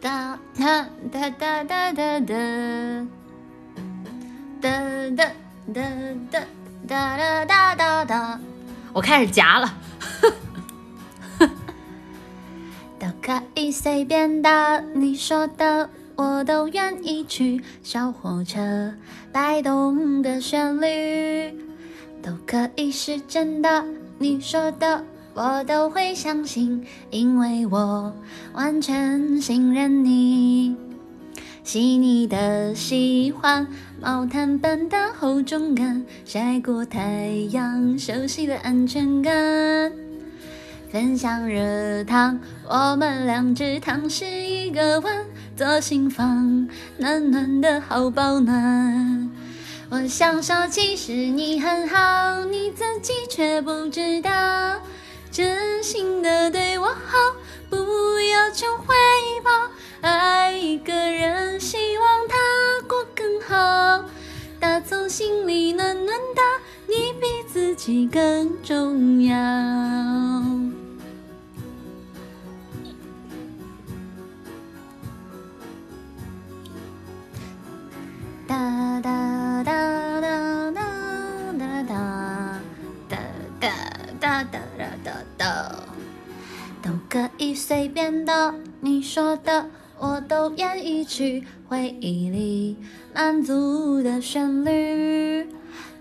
哒哒哒哒哒哒哒哒哒哒哒哒哒哒，我开始夹了。都可以随便的，你说的我都愿意去。小火车摆动的旋律，都可以是真的，你说的我都会相信，因为我完全信任你。细腻的喜欢，毛毯般的厚重感，晒过太阳，熟悉的安全感。分享热汤，我们两只汤匙一个碗，左心房暖暖的好保暖。我想说，其实你很好，你自己却不知道，真心的对我好，不要求回报。爱一个人，希望他过更好，打从心里暖暖的，你比自己更重要。都可以随便的，你说的我都愿意去。回忆里满足的旋律，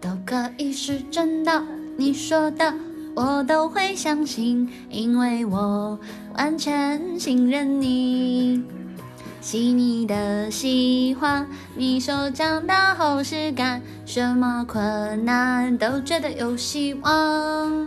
都可以是真的，你说的我都会相信，因为我完全信任你。细腻的喜欢，你手掌的厚实感，什么困难都觉得有希望。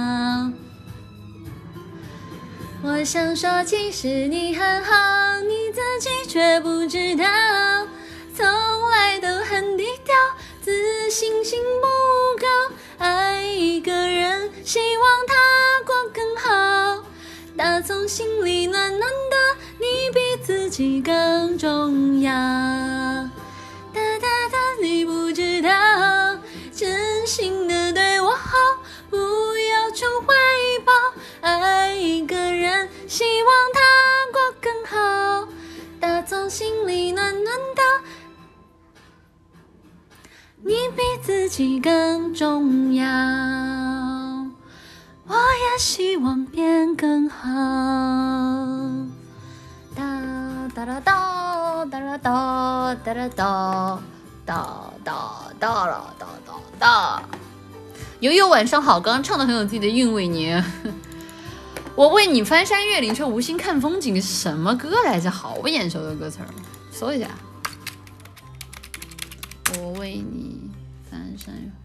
我想说，其实你很好，你自己却不知道，从来都很低调，自信心不高。爱一个人，希望他过更好，打从心里暖暖的。你比自己更重要，希望他过更好，打从心里暖暖的。你比自己更重要，我也希望变更好。哒哒啦哒哒啦哒哒啦哒哒哒哒啦哒哒哒。悠悠晚上好，刚刚唱的很有自己的韵味呢。我为你翻山越岭却无心看风景，什么歌来着？好不眼熟的歌词儿，搜一下。我为你翻山越。